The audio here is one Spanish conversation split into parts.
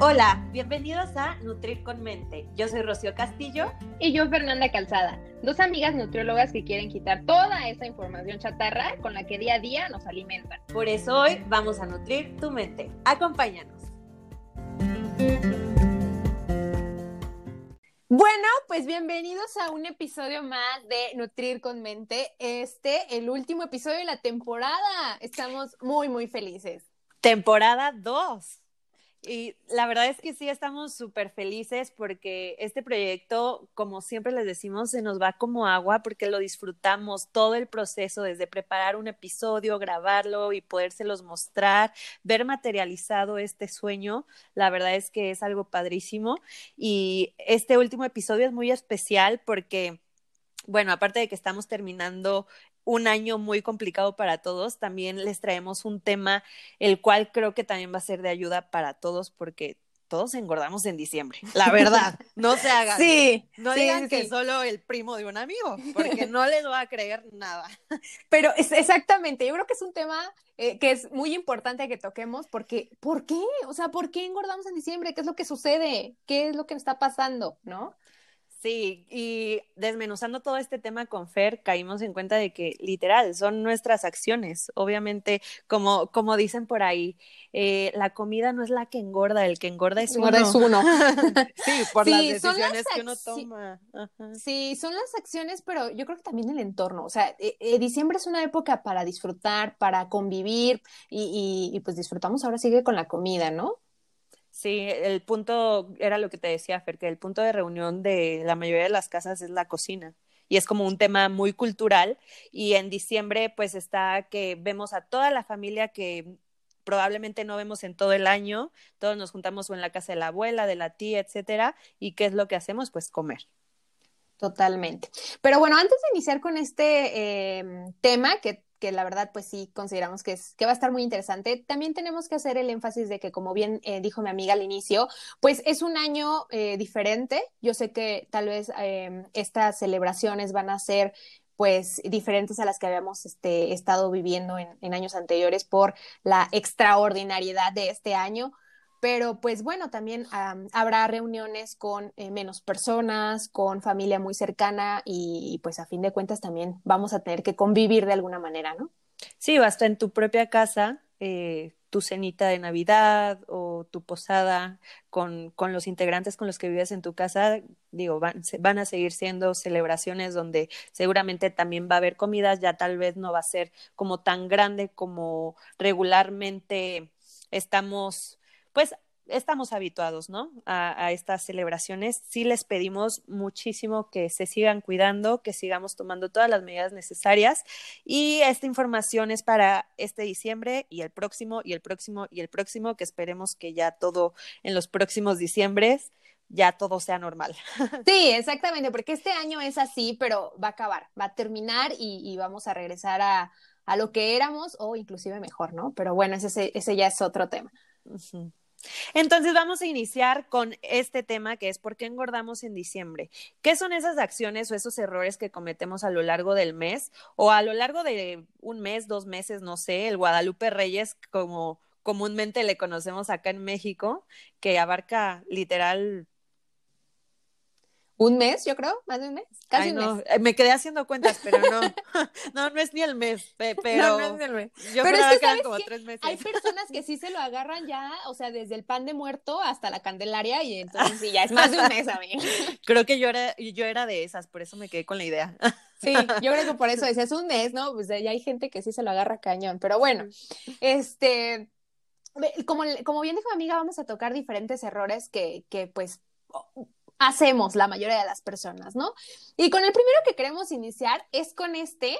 Hola, bienvenidos a Nutrir con Mente. Yo soy Rocío Castillo. Y yo Fernanda Calzada, dos amigas nutriólogas que quieren quitar toda esa información chatarra con la que día a día nos alimentan. Por eso hoy vamos a nutrir tu mente. Acompáñanos. Bueno, pues bienvenidos a un episodio más de Nutrir con Mente. Este, el último episodio de la temporada. Estamos muy, muy felices. Temporada 2. Y la verdad es que sí, estamos súper felices porque este proyecto, como siempre les decimos, se nos va como agua porque lo disfrutamos todo el proceso, desde preparar un episodio, grabarlo y podérselos mostrar, ver materializado este sueño. La verdad es que es algo padrísimo. Y este último episodio es muy especial porque bueno, aparte de que estamos terminando un año muy complicado para todos, también les traemos un tema el cual creo que también va a ser de ayuda para todos porque todos engordamos en diciembre, la verdad, no se hagan. Sí. No digan que solo el primo de un amigo, porque no les va a creer nada. Pero es exactamente, yo creo que es un tema eh, que es muy importante que toquemos porque, ¿por qué? O sea, ¿por qué engordamos en diciembre? ¿Qué es lo que sucede? ¿Qué es lo que está pasando? ¿No? Sí, y desmenuzando todo este tema con Fer, caímos en cuenta de que literal son nuestras acciones. Obviamente, como, como dicen por ahí, eh, la comida no es la que engorda, el que engorda es engorda uno. es uno. sí, por las decisiones que uno toma. Sí, son las acciones, pero yo creo que también el entorno. O sea, eh, eh, diciembre es una época para disfrutar, para convivir y, y, y pues disfrutamos ahora sigue con la comida, ¿no? Sí, el punto era lo que te decía, Fer, que el punto de reunión de la mayoría de las casas es la cocina. Y es como un tema muy cultural. Y en diciembre, pues está que vemos a toda la familia que probablemente no vemos en todo el año. Todos nos juntamos o en la casa de la abuela, de la tía, etcétera. ¿Y qué es lo que hacemos? Pues comer. Totalmente. Pero bueno, antes de iniciar con este eh, tema que que la verdad pues sí consideramos que, es, que va a estar muy interesante. También tenemos que hacer el énfasis de que, como bien eh, dijo mi amiga al inicio, pues es un año eh, diferente. Yo sé que tal vez eh, estas celebraciones van a ser pues diferentes a las que habíamos este, estado viviendo en, en años anteriores por la extraordinariedad de este año, pero pues bueno, también habrá reuniones con eh, menos personas, con familia muy cercana y, pues a fin de cuentas también vamos a tener que convivir de alguna manera, ¿no? Sí, basta en tu propia casa, eh, tu cenita de Navidad o tu posada con, con, los integrantes con los que vives en tu casa, digo, van, van a seguir siendo celebraciones donde seguramente también va a haber comidas, ya tal vez no va a ser como tan grande como regularmente estamos pues estamos habituados, ¿no? A, a, estas celebraciones. Sí les pedimos muchísimo que se sigan cuidando, que sigamos tomando todas las medidas necesarias y esta información es para este diciembre y el próximo y el próximo y el próximo, que esperemos que ya todo en los próximos diciembres ya todo sea normal. Sí, exactamente, porque este año es así, pero va a acabar, va a terminar y, y vamos a regresar a, a, lo que éramos o inclusive mejor, ¿no? Pero bueno, ese, ese ya es otro tema. Uh -huh. Entonces vamos a iniciar con este tema que es ¿por qué engordamos en diciembre? ¿Qué son esas acciones o esos errores que cometemos a lo largo del mes o a lo largo de un mes, dos meses, no sé, el Guadalupe Reyes como comúnmente le conocemos acá en México, que abarca literal un mes, yo creo, más de un mes, casi Ay, un no. mes. Me quedé haciendo cuentas, pero no, no, no es ni el mes, pero no, no es ni el mes. yo pero creo es que, que eran ¿sabes como tres meses. Hay personas que sí se lo agarran ya, o sea, desde el pan de muerto hasta la candelaria y entonces sí, ya es más de un mes, amigo. Creo que yo era, yo era de esas, por eso me quedé con la idea. Sí, yo creo que por eso decía, es un mes, ¿no? Pues ya hay gente que sí se lo agarra cañón, pero bueno, este, como, como bien dijo mi amiga, vamos a tocar diferentes errores que, que pues hacemos la mayoría de las personas, ¿no? Y con el primero que queremos iniciar es con este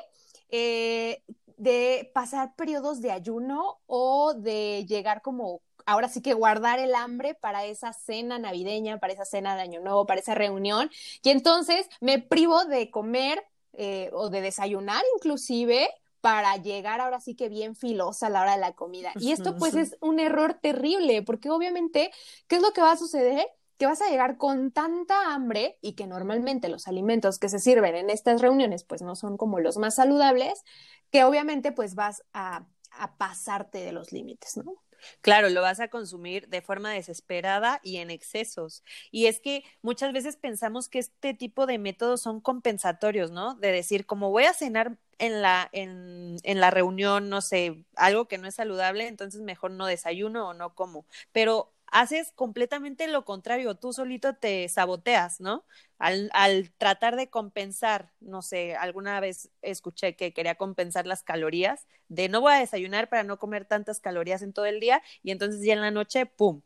eh, de pasar periodos de ayuno o de llegar como, ahora sí que guardar el hambre para esa cena navideña, para esa cena de año nuevo, para esa reunión, y entonces me privo de comer eh, o de desayunar inclusive para llegar ahora sí que bien filosa a la hora de la comida. Y esto pues es un error terrible, porque obviamente, ¿qué es lo que va a suceder? Que vas a llegar con tanta hambre y que normalmente los alimentos que se sirven en estas reuniones pues no son como los más saludables, que obviamente pues vas a, a pasarte de los límites, ¿no? Claro, lo vas a consumir de forma desesperada y en excesos. Y es que muchas veces pensamos que este tipo de métodos son compensatorios, ¿no? De decir, como voy a cenar en la, en, en la reunión, no sé, algo que no es saludable, entonces mejor no desayuno o no como. Pero haces completamente lo contrario, tú solito te saboteas, ¿no? Al, al, tratar de compensar, no sé, alguna vez escuché que quería compensar las calorías, de no voy a desayunar para no comer tantas calorías en todo el día y entonces ya en la noche, ¡pum!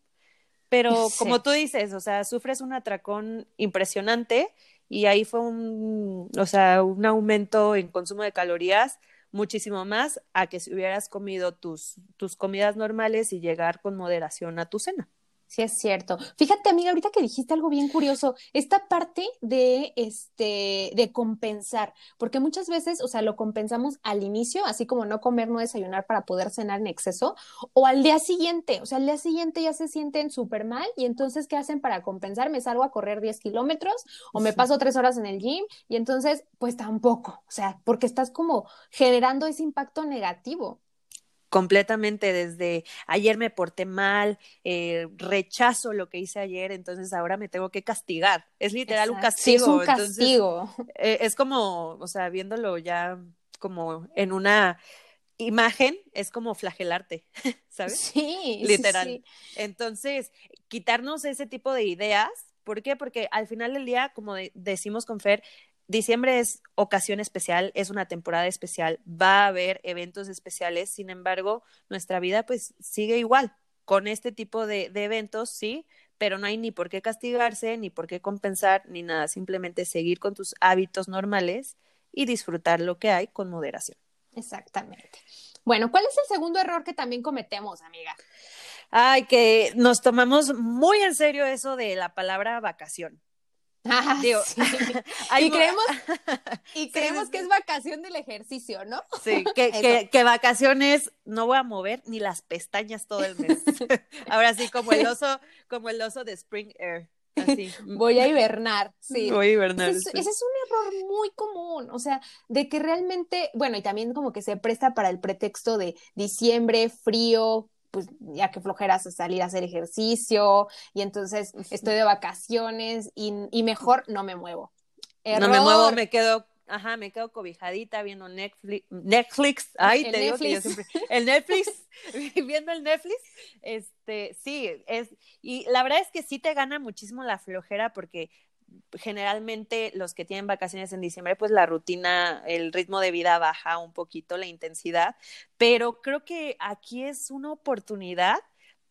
Pero sí. como tú dices, o sea, sufres un atracón impresionante y ahí fue un, o sea, un aumento en consumo de calorías muchísimo más a que si hubieras comido tus, tus comidas normales y llegar con moderación a tu cena. Sí, es cierto. Fíjate, amiga, ahorita que dijiste algo bien curioso, esta parte de este de compensar, porque muchas veces, o sea, lo compensamos al inicio, así como no comer, no desayunar para poder cenar en exceso, o al día siguiente, o sea, al día siguiente ya se sienten súper mal y entonces, ¿qué hacen para compensar? Me salgo a correr 10 kilómetros o me paso tres horas en el gym y entonces, pues tampoco, o sea, porque estás como generando ese impacto negativo completamente desde ayer me porté mal, eh, rechazo lo que hice ayer, entonces ahora me tengo que castigar. Es literal Exacto. un castigo. Sí, es un castigo. Entonces, eh, es como, o sea, viéndolo ya como en una imagen, es como flagelarte, ¿sabes? Sí, literal. Sí, sí. Entonces, quitarnos ese tipo de ideas. ¿Por qué? Porque al final del día, como de, decimos con Fer, diciembre es ocasión especial, es una temporada especial, va a haber eventos especiales, sin embargo, nuestra vida pues sigue igual, con este tipo de, de, eventos, sí, pero no hay ni por qué castigarse, ni por qué compensar, ni nada, simplemente seguir con tus hábitos normales y disfrutar lo que hay con moderación. Exactamente. Bueno, ¿cuál es el segundo error que también cometemos, amiga? Ay, que nos tomamos muy en serio eso de la palabra vacación. Ah, Digo, sí. y creemos, y creemos sí, que es vacación del ejercicio, ¿no? Sí, que, que, que, vacaciones no voy a mover ni las pestañas todo el mes. Ahora sí, como el oso, como el oso de Spring Air. Así. Voy a hibernar, sí. Voy a hibernar. Ese, ese, es un error muy común, o sea, de que realmente, bueno, y también como que se presta para el pretexto de diciembre, frío, pues ya que flojeras a salir a hacer ejercicio y entonces estoy de vacaciones y, y mejor no me muevo. Error. No me muevo, me quedo, ajá, me quedo cobijadita viendo Netflix, Netflix, ay, el te Netflix. digo que yo siempre, el Netflix, viendo el Netflix, este, sí, es, y la verdad es que sí te gana muchísimo la flojera porque generalmente los que tienen vacaciones en diciembre, pues la rutina, el ritmo de vida baja un poquito, la intensidad, pero creo que aquí es una oportunidad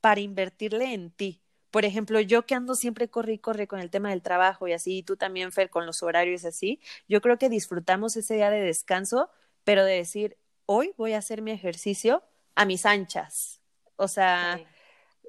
para invertirle en ti. Por ejemplo, yo que ando siempre corre y corre con el tema del trabajo y así, y tú también, Fer, con los horarios así, yo creo que disfrutamos ese día de descanso, pero de decir, hoy voy a hacer mi ejercicio a mis anchas. O sea,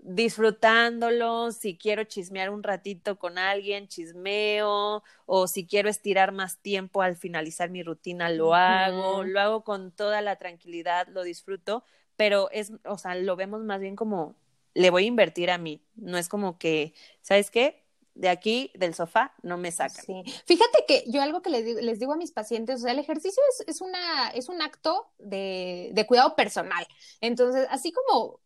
disfrutándolo, si quiero chismear un ratito con alguien, chismeo, o si quiero estirar más tiempo al finalizar mi rutina, lo hago, lo hago con toda la tranquilidad, lo disfruto, pero es, o sea, lo vemos más bien como le voy a invertir a mí, no es como que, ¿sabes qué? de aquí, del sofá, no me sacan. Sí. Fíjate que yo algo que les digo, les digo a mis pacientes, o sea, el ejercicio es, es, una, es un acto de, de cuidado personal. Entonces, así como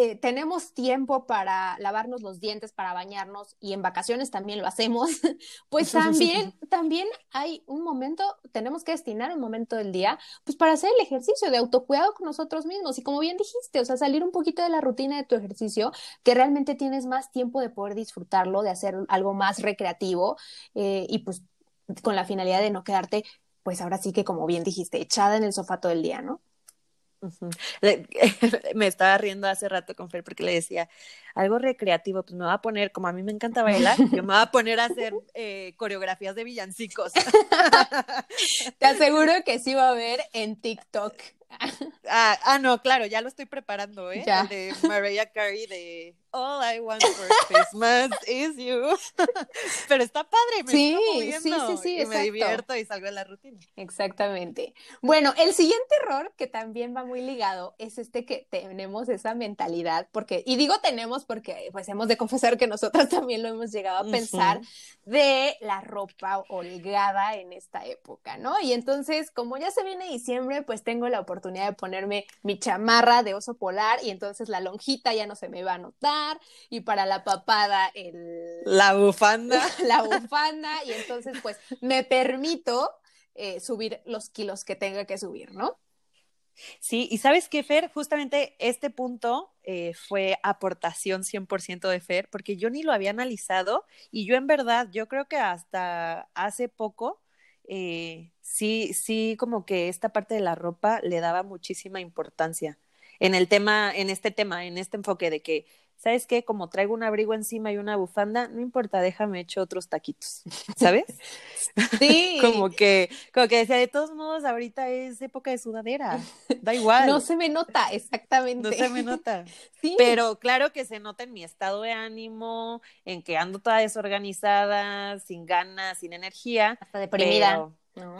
eh, tenemos tiempo para lavarnos los dientes, para bañarnos y en vacaciones también lo hacemos, pues también, también hay un momento, tenemos que destinar un momento del día, pues para hacer el ejercicio de autocuidado con nosotros mismos y como bien dijiste, o sea, salir un poquito de la rutina de tu ejercicio, que realmente tienes más tiempo de poder disfrutarlo, de hacer algo más recreativo eh, y pues con la finalidad de no quedarte, pues ahora sí que como bien dijiste, echada en el sofá todo el día, ¿no? Uh -huh. me estaba riendo hace rato con Fer porque le decía algo recreativo, pues me va a poner, como a mí me encanta bailar, yo me voy a poner a hacer eh, coreografías de villancicos. Te aseguro que sí va a haber en TikTok. Ah, ah, no, claro, ya lo estoy preparando, ¿eh? Ya. El de Mariah Carey de All I Want for Christmas is You. Pero está padre, me sí, estoy sí, sí, sí, y me divierto y salgo de la rutina. Exactamente. Bueno, el siguiente error que también va muy ligado es este que tenemos esa mentalidad, porque, y digo tenemos porque pues hemos de confesar que nosotros también lo hemos llegado a pensar, uh -huh. de la ropa holgada en esta época, ¿no? Y entonces, como ya se viene diciembre, pues tengo la oportunidad oportunidad de ponerme mi chamarra de oso polar y entonces la lonjita ya no se me va a notar y para la papada el... La bufanda. la bufanda y entonces pues me permito eh, subir los kilos que tenga que subir, ¿no? Sí, y sabes qué, Fer, justamente este punto eh, fue aportación 100% de Fer, porque yo ni lo había analizado y yo en verdad, yo creo que hasta hace poco, eh, sí, sí, como que esta parte de la ropa le daba muchísima importancia en el tema, en este tema, en este enfoque de que ¿sabes qué? Como traigo un abrigo encima y una bufanda, no importa, déjame hecho otros taquitos, ¿sabes? Sí. como que, como que decía, de todos modos, ahorita es época de sudadera, da igual. No se me nota, exactamente. No se me nota. Sí. Pero claro que se nota en mi estado de ánimo, en que ando toda desorganizada, sin ganas, sin energía. Hasta deprimida.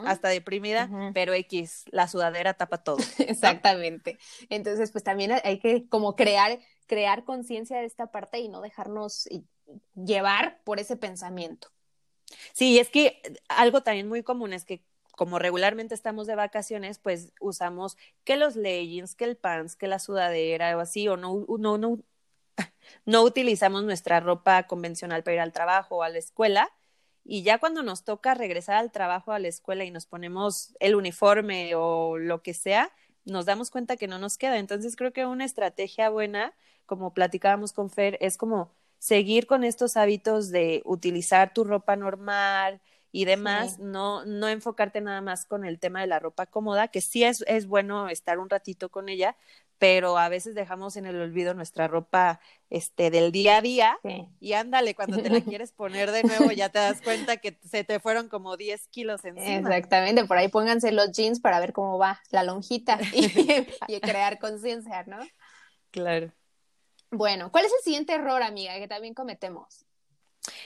hasta deprimida, pero X, la sudadera tapa todo. Exactamente. Entonces, pues también hay que como crear crear conciencia de esta parte y no dejarnos llevar por ese pensamiento. Sí, es que algo también muy común es que como regularmente estamos de vacaciones, pues usamos que los leggings, que el pants, que la sudadera o así, o no, no, no, no utilizamos nuestra ropa convencional para ir al trabajo o a la escuela. Y ya cuando nos toca regresar al trabajo, a la escuela y nos ponemos el uniforme o lo que sea, nos damos cuenta que no nos queda. Entonces creo que una estrategia buena como platicábamos con Fer, es como seguir con estos hábitos de utilizar tu ropa normal y demás, no, no enfocarte nada más con el tema de la ropa cómoda, que sí es, es bueno estar un ratito con ella, pero a veces dejamos en el olvido nuestra ropa este del día a día y ándale, cuando te la quieres poner de nuevo ya te das cuenta que se te fueron como 10 kilos encima. Exactamente, por ahí pónganse los jeans para ver cómo va la lonjita y, y crear conciencia, ¿no? Claro. Bueno, ¿cuál es el siguiente error, amiga, que también cometemos?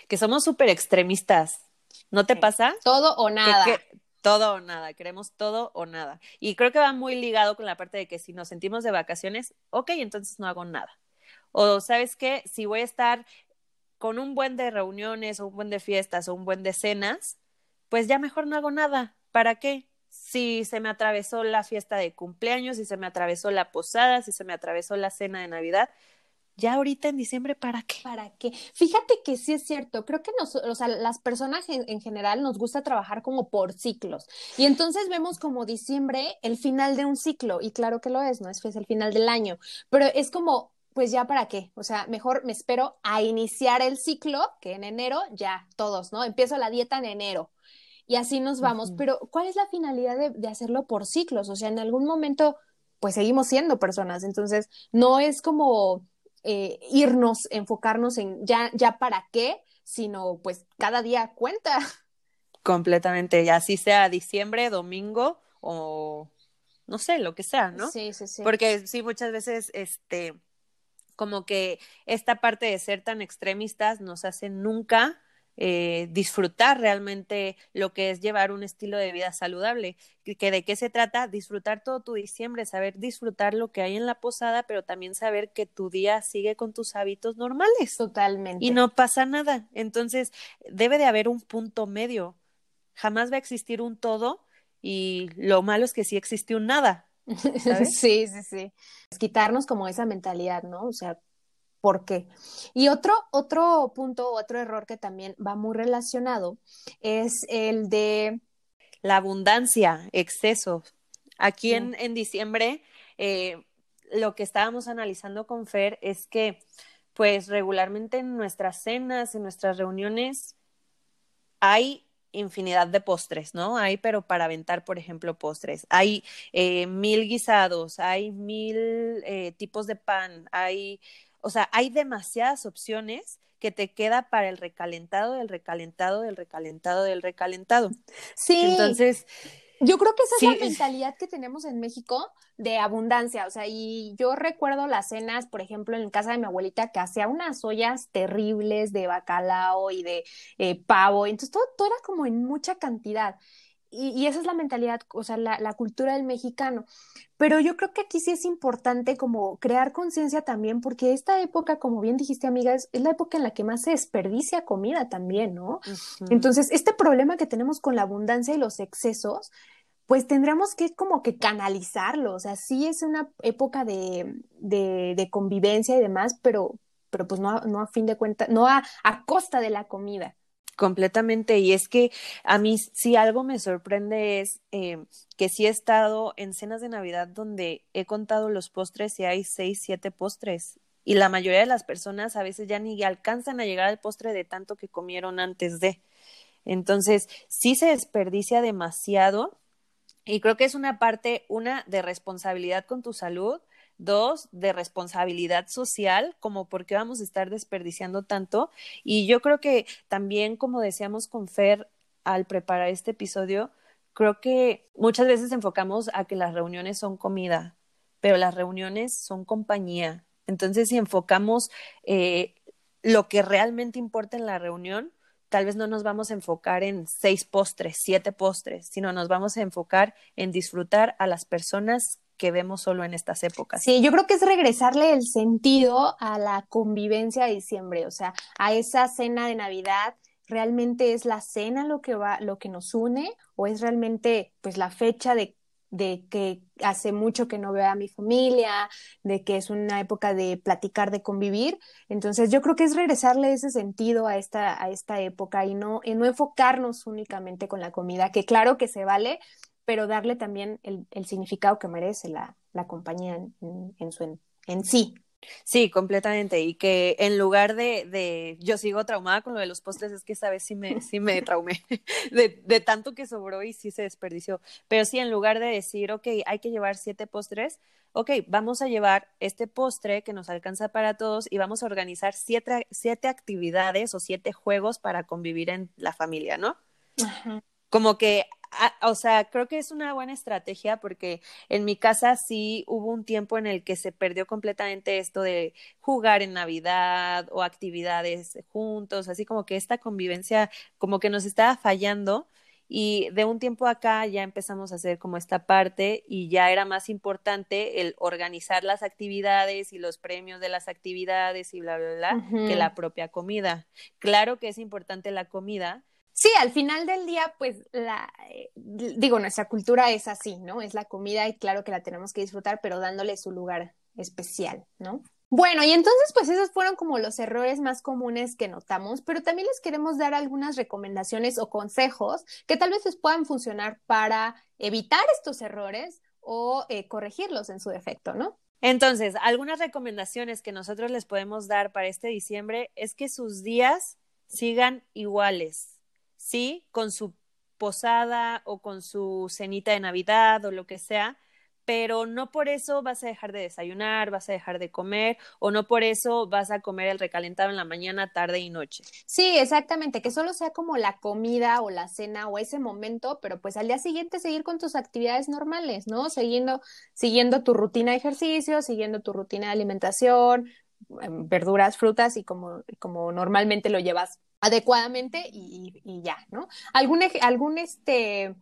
Que somos súper extremistas. ¿No te pasa? Todo o nada. Todo o nada, queremos todo o nada. Y creo que va muy ligado con la parte de que si nos sentimos de vacaciones, ok, entonces no hago nada. O sabes qué, si voy a estar con un buen de reuniones o un buen de fiestas o un buen de cenas, pues ya mejor no hago nada. ¿Para qué? Si se me atravesó la fiesta de cumpleaños, si se me atravesó la posada, si se me atravesó la cena de Navidad, ya ahorita en diciembre, ¿para qué? ¿Para qué? Fíjate que sí es cierto, creo que nos, o sea, las personas en, general nos gusta trabajar como por ciclos y entonces vemos como diciembre el final de un ciclo y claro que lo es, ¿no? Es, es el final del año, pero es como, pues ya para qué, o sea, mejor me espero a iniciar el ciclo que en enero ya todos, ¿no? Empiezo la dieta en enero y así nos vamos, pero ¿cuál es la finalidad de, de hacerlo por ciclos? O sea, en algún momento, pues seguimos siendo personas, entonces no es como eh, irnos, enfocarnos en ya, ya para qué, sino pues cada día cuenta. Completamente, ya así sea diciembre, domingo o no sé, lo que sea, ¿no? Sí, sí, sí. Porque sí, muchas veces, este, como que esta parte de ser tan extremistas nos hace nunca eh, disfrutar realmente lo que es llevar un estilo de vida saludable. Que, ¿De qué se trata? Disfrutar todo tu diciembre, saber disfrutar lo que hay en la posada, pero también saber que tu día sigue con tus hábitos normales. Totalmente. Y no pasa nada. Entonces, debe de haber un punto medio. Jamás va a existir un todo y lo malo es que sí existe un nada. Sí, sí, sí. Es quitarnos como esa mentalidad, ¿no? O sea, por qué. Y otro, otro punto, otro error que también va muy relacionado es el de... La abundancia, exceso. Aquí en, en, diciembre, eh, lo que estábamos analizando con Fer es que, pues regularmente en nuestras cenas, en nuestras reuniones, hay infinidad de postres, ¿no? Hay, pero para aventar, por ejemplo, postres. Hay eh, mil guisados, hay mil eh, tipos de pan, hay o sea, hay demasiadas opciones que te queda para el recalentado del recalentado del recalentado del recalentado. Sí. Entonces, yo creo que esa es la mentalidad que tenemos en México de abundancia, o sea, y yo recuerdo las cenas, por ejemplo, en casa de mi abuelita que hacía unas ollas terribles de bacalao y de eh, pavo, entonces todo, todo era como en mucha cantidad y, esa es la mentalidad, o sea, la, cultura del mexicano. Pero yo creo que aquí sí es importante como crear conciencia también, porque esta época, como bien dijiste, amiga, es, la época en la que más se desperdicia comida también, ¿no? Entonces, este problema que tenemos con la abundancia y los excesos, pues tendremos que como que canalizarlo, o sea, sí es una época de, de, convivencia y demás, pero, pero pues no, no a fin de cuentas, no a, a costa de la comida. Completamente, y es que a mí si algo me sorprende es eh, que sí he estado en cenas de Navidad donde he contado los postres y hay seis, siete postres, y la mayoría de las personas a veces ya ni alcanzan a llegar al postre de tanto que comieron antes de. Entonces, sí se desperdicia demasiado y creo que es una parte, una, de responsabilidad con tu salud, dos, de responsabilidad social, como por qué vamos a estar desperdiciando tanto. Y yo creo que también, como decíamos con Fer al preparar este episodio, creo que muchas veces enfocamos a que las reuniones son comida, pero las reuniones son compañía. Entonces, si enfocamos eh, lo que realmente importa en la reunión, tal vez no nos vamos a enfocar en seis postres, siete postres, sino nos vamos a enfocar en disfrutar a las personas que vemos solo en estas épocas. Sí, yo creo que es regresarle el sentido a la convivencia de diciembre, o sea, a esa cena de Navidad. ¿Realmente es la cena lo que va, lo que nos une, o es realmente pues la fecha de de que hace mucho que no veo a mi familia, de que es una época de platicar, de convivir. Entonces yo creo que es regresarle ese sentido a esta, a esta época y no, no enfocarnos únicamente con la comida, que claro que se vale, pero darle también el, significado que merece la, compañía en, su, en sí. Sí, completamente. Y que en lugar de, de, yo sigo traumada con lo de los postres, es que esa vez sí me, sí me traumé de, de tanto que sobró y sí se desperdició. Pero sí, en lugar de decir, ok, hay que llevar siete postres, ok, vamos a llevar este postre que nos alcanza para todos y vamos a organizar siete, siete actividades o siete juegos para convivir en la familia, ¿no? Como que O sea, creo que es una buena estrategia porque en mi casa sí hubo un tiempo en el que se perdió completamente esto de jugar en Navidad o actividades juntos, así como que esta convivencia como que nos estaba fallando y de un tiempo acá ya empezamos a hacer como esta parte y ya era más importante el organizar las actividades y los premios de las actividades y bla, bla, bla, que la propia comida. Claro que es importante la comida, Sí, al final del día, pues la, eh, digo, nuestra cultura es así, ¿no? Es la comida y claro que la tenemos que disfrutar, pero dándole su lugar especial, ¿no? Bueno, y entonces pues esos fueron como los errores más comunes que notamos, pero también les queremos dar algunas recomendaciones o consejos que tal vez les puedan funcionar para evitar estos errores o eh, corregirlos en su defecto, ¿no? Entonces, algunas recomendaciones que nosotros les podemos dar para este diciembre es que sus días sigan iguales ¿sí? Con su posada o con su cenita de Navidad o lo que sea, pero no por eso vas a dejar de desayunar, vas a dejar de comer o no por eso vas a comer el recalentado en la mañana, tarde y noche. Sí, exactamente, que solo sea como la comida o la cena o ese momento, pero pues al día siguiente seguir con tus actividades normales, ¿no? Siguiendo, siguiendo tu rutina de ejercicio, siguiendo tu rutina de alimentación, em, verduras, frutas y como, como normalmente lo llevas adecuadamente y, ya, ¿no? ¿Algún, algún este,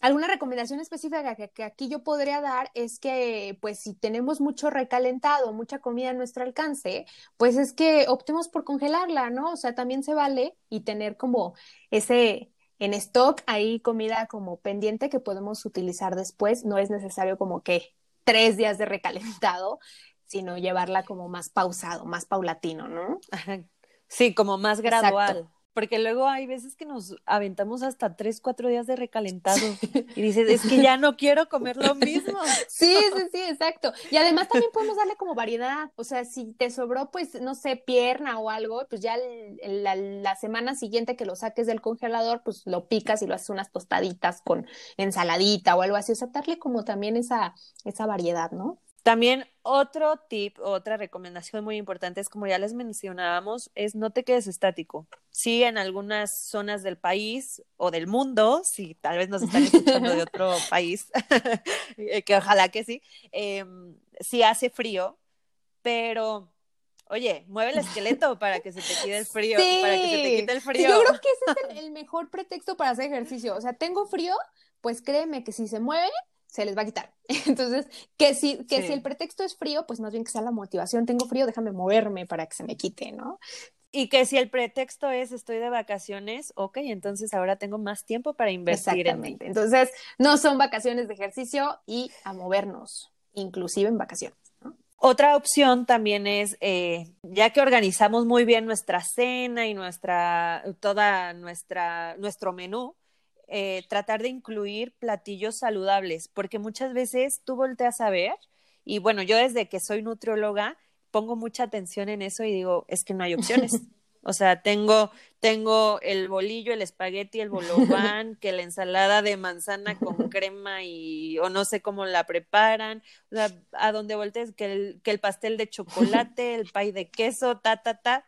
alguna recomendación específica que, aquí yo podría dar es que, pues, si tenemos mucho recalentado, mucha comida a nuestro alcance, pues es que optemos por congelarla, ¿no? O sea, también se vale y tener como ese en stock ahí comida como pendiente que podemos utilizar después. No es necesario como que tres días de recalentado, sino llevarla como más pausado, más paulatino, ¿no? Sí, como más gradual. Porque luego hay veces que nos aventamos hasta tres, cuatro días de recalentado y dices, es que ya no quiero comer lo mismo. Sí, sí, sí, exacto. Y además también podemos darle como variedad. O sea, si te sobró, pues, no sé, pierna o algo, pues ya la, la, semana siguiente que lo saques del congelador, pues lo picas y lo haces unas tostaditas con ensaladita o algo así. O sea, darle como también esa, esa variedad, ¿no? También otro tip, otra recomendación muy importante es, como ya les mencionábamos, es no te quedes estático. Sí, en algunas zonas del país o del mundo, si tal vez nos están escuchando de otro país, eh, que ojalá que sí, eh, sí hace frío, pero oye, mueve el esqueleto para que se te quite el frío, para que se te quite el frío. yo creo que ese es el, el mejor pretexto para hacer ejercicio. O sea, tengo frío, pues créeme que si se mueve, se les va a quitar. Entonces, que si, que si el pretexto es frío, pues más bien que sea la motivación, tengo frío, déjame moverme para que se me quite, ¿no? Y que si el pretexto es estoy de vacaciones, ok, entonces ahora tengo más tiempo para invertir. Exactamente. Entonces, no son vacaciones de ejercicio y a movernos, inclusive en vacaciones. Otra opción también es, eh, ya que organizamos muy bien nuestra cena y nuestra, toda nuestra, nuestro menú, eh, tratar de incluir platillos saludables, porque muchas veces tú volteas a ver, y bueno, yo desde que soy nutrióloga, pongo mucha atención en eso y digo, es que no hay opciones. O sea, tengo, tengo el bolillo, el espagueti, el bolobán, que la ensalada de manzana con crema y, o no sé cómo la preparan, o sea, a donde voltees, que el, que el pastel de chocolate, el pay de queso, ta, ta, ta.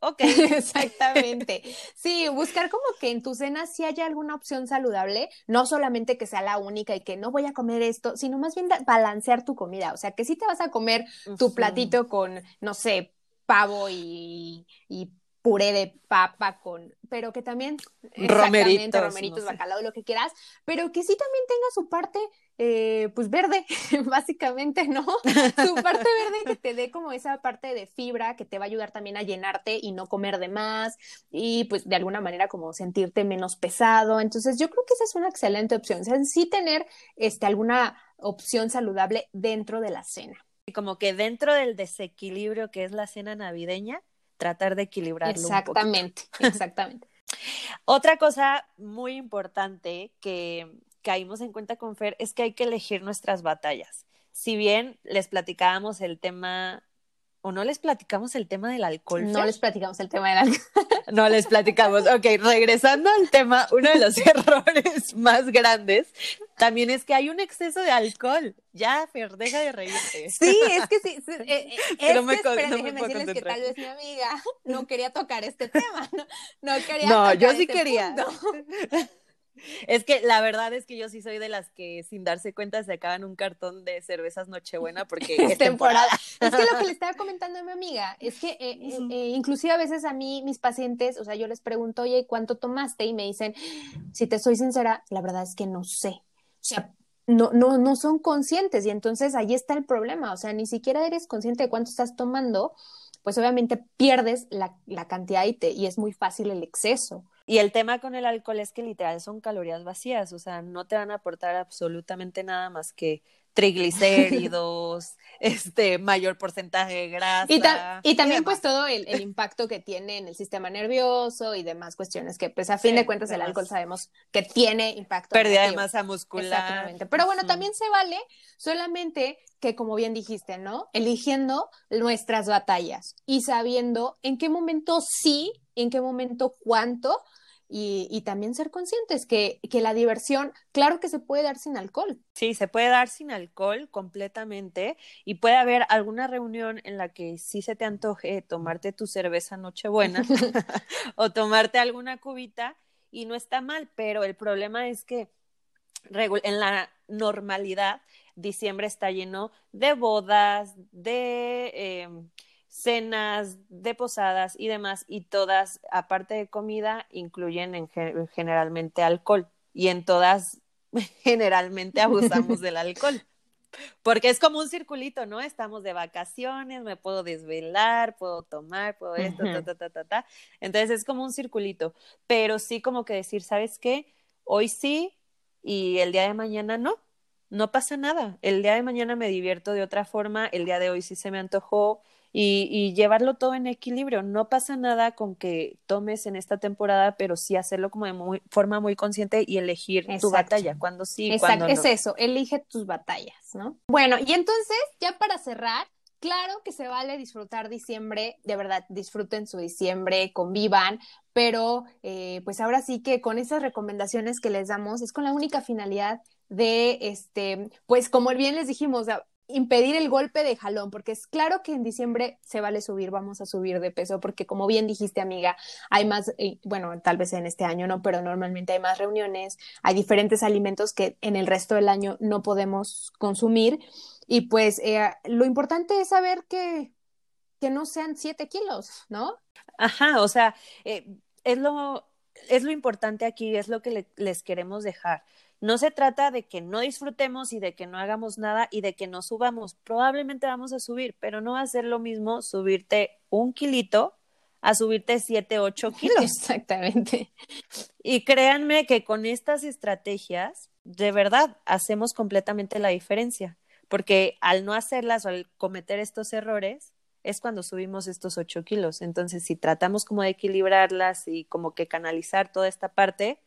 Ok. Exactamente. Sí, buscar como que en tu cena sí haya alguna opción saludable, no solamente que sea la única y que no voy a comer esto, sino más bien balancear tu comida. O sea, que sí te vas a comer tu platito con, no sé, pavo y, y puré de papa con, pero que también, romeritos, romeritos, bacalao, lo que quieras, pero que sí también tenga su parte, eh, pues verde, básicamente, ¿no? Su parte verde que te dé como esa parte de fibra que te va a ayudar también a llenarte y no comer de más y pues de alguna manera como sentirte menos pesado. Entonces yo creo que esa es una excelente opción, o sea, sí tener este, alguna opción saludable dentro de la cena. Como que dentro del desequilibrio que es la cena navideña, tratar de equilibrarlo. Exactamente, exactamente. Otra cosa muy importante que caímos en cuenta con Fer es que hay que elegir nuestras batallas. Si bien les platicábamos el tema ¿O no les platicamos el tema del alcohol? No les platicamos el tema del alcohol. No les platicamos. Ok, regresando al tema, uno de los errores más grandes también es que hay un exceso de alcohol. Ya, Fer, deja de reírte. Sí, es que sí. Eh, eh, es no me, que, decirles que tal vez mi amiga no quería tocar este tema. No, no quería No, yo sí este quería. Es que la verdad es que yo sí soy de las que sin darse cuenta se acaban un cartón de cervezas Nochebuena porque es, temporada. Es que lo que le estaba comentando a mi amiga es que eh, eh, eh, inclusive a veces a mí mis pacientes, o sea, yo les pregunto, oye, ¿cuánto tomaste? Y me dicen, si te soy sincera, la verdad es que no sé. O sea, no, no, no son conscientes y entonces ahí está el problema. O sea, ni siquiera eres consciente de cuánto estás tomando, pues obviamente pierdes la, la cantidad y, te, y es muy fácil el exceso. Y el tema con el alcohol es que literal son calorías vacías, o sea, no te van a aportar absolutamente nada más que triglicéridos, este mayor porcentaje de grasa. Y, también pues todo el, impacto que tiene en el sistema nervioso y demás cuestiones que pues a fin de cuentas el alcohol sabemos que tiene impacto. Pérdida de masa muscular. Exactamente. Pero bueno, también se vale solamente que como bien dijiste, ¿no? Eligiendo nuestras batallas y sabiendo en qué momento sí, en qué momento cuánto y, también ser conscientes que, que, la diversión, claro que se puede dar sin alcohol. Sí, se puede dar sin alcohol completamente y puede haber alguna reunión en la que sí se te antoje tomarte tu cerveza Nochebuena o tomarte alguna cubita y no está mal, pero el problema es que en la normalidad diciembre está lleno de bodas, de... Eh, cenas de posadas y demás, y todas, aparte de comida, incluyen en, generalmente alcohol. Y en todas, generalmente abusamos del alcohol. Porque es como un circulito, ¿no? Estamos de vacaciones, me puedo desvelar, puedo tomar, puedo esto, ta, ta, ta, ta, ta. Entonces es como un circulito. Pero sí como que decir, ¿sabes qué? Hoy sí y el día de mañana no. No pasa nada. El día de mañana me divierto de otra forma, el día de hoy sí se me antojó, y, llevarlo todo en equilibrio. No pasa nada con que tomes en esta temporada, pero sí hacerlo como de muy, forma muy consciente y elegir tu batalla, cuando sí, Exacto. Es eso, elige tus batallas, ¿no? Bueno, y entonces, ya para cerrar, Claro que se vale disfrutar diciembre, de verdad, disfruten su diciembre, convivan, pero eh, pues ahora sí que con esas recomendaciones que les damos es con la única finalidad de, este, pues como bien les dijimos, impedir el golpe de jalón, porque es claro que en diciembre se vale subir, vamos a subir de peso, porque como bien dijiste, amiga, hay más, eh, bueno, tal vez en este año no, pero normalmente hay más reuniones, hay diferentes alimentos que en el resto del año no podemos consumir, y pues eh, lo importante es saber que, que no sean siete kilos, ¿no? Ajá, o sea, eh, es lo es lo importante aquí, es lo que les queremos dejar. No se trata de que no disfrutemos y de que no hagamos nada y de que no subamos. Probablemente vamos a subir, pero no va a ser lo mismo subirte un kilito a subirte 7, 8 kilos. Exactamente. Y créanme que con estas estrategias, de verdad, hacemos completamente la diferencia, porque al no hacerlas o al cometer estos errores, es cuando subimos estos 8 kilos. Entonces, si tratamos como de equilibrarlas y como que canalizar toda esta parte,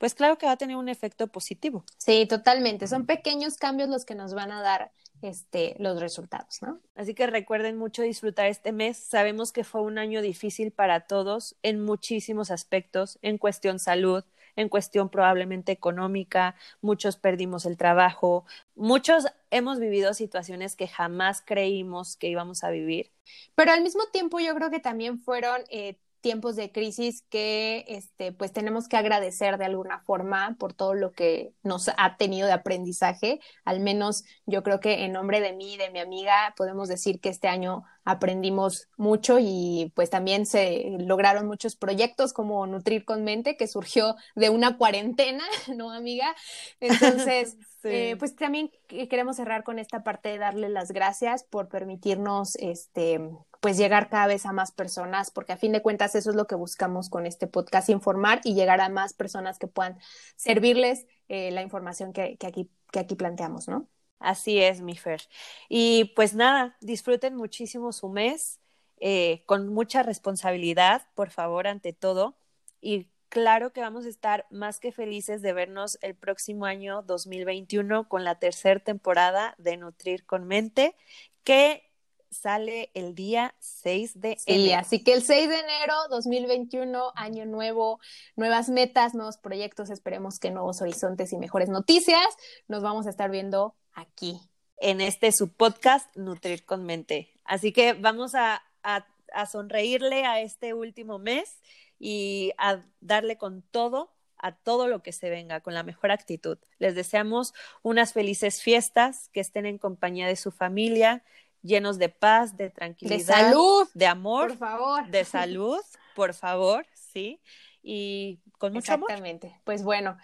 pues claro que va a tener un efecto positivo. Sí, totalmente. Son pequeños cambios los que nos van a dar este, los resultados, ¿no? Así que recuerden mucho disfrutar este mes. Sabemos que fue un año difícil para todos en muchísimos aspectos, en cuestión salud, en cuestión probablemente económica, muchos perdimos el trabajo, muchos hemos vivido situaciones que jamás creímos que íbamos a vivir. Pero al mismo tiempo yo creo que también fueron eh, tiempos de crisis que este, pues tenemos que agradecer de alguna forma por todo lo que nos ha tenido de aprendizaje. Al menos yo creo que en nombre de mí y de mi amiga podemos decir que este año aprendimos mucho y pues también se lograron muchos proyectos como Nutrir con Mente que surgió de una cuarentena, ¿no, amiga? Entonces, eh, pues también queremos cerrar con esta parte de darle las gracias por permitirnos este pues llegar cada vez a más personas, porque a fin de cuentas eso es lo que buscamos con este podcast, informar y llegar a más personas que puedan servirles eh, la información que, aquí, que aquí planteamos, ¿no? Así es, mi Fer. Y pues nada, disfruten muchísimo su mes, eh, con mucha responsabilidad, por favor, ante todo. Y claro que vamos a estar más que felices de vernos el próximo año 2021 con la tercera temporada de Nutrir con Mente, que sale el día 6 de enero. así que el 6 de enero 2021, año nuevo, nuevas metas, nuevos proyectos, esperemos que nuevos horizontes y mejores noticias. Nos vamos a estar viendo aquí. En este su podcast Nutrir con Mente. Así que vamos a, a, a sonreírle a este último mes y a darle con todo a todo lo que se venga con la mejor actitud. Les deseamos unas felices fiestas, que estén en compañía de su familia, llenos de paz, de tranquilidad, de salud, de amor, por favor, de salud, por favor, sí, y con mucho Exactamente. Pues bueno,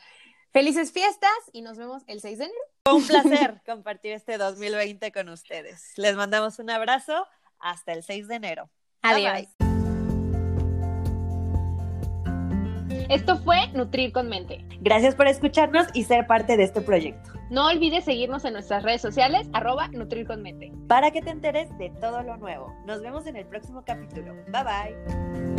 felices fiestas y nos vemos el 6 de enero. Un placer compartir este 2020 con ustedes. Les mandamos un abrazo hasta el 6 de enero. Adiós. Esto fue Nutrir con Mente. Gracias por escucharnos y ser parte de este proyecto. No olvides seguirnos en nuestras redes sociales, arroba Nutrir con Mente. Para que te enteres de todo lo nuevo. Nos vemos en el próximo capítulo. Bye bye.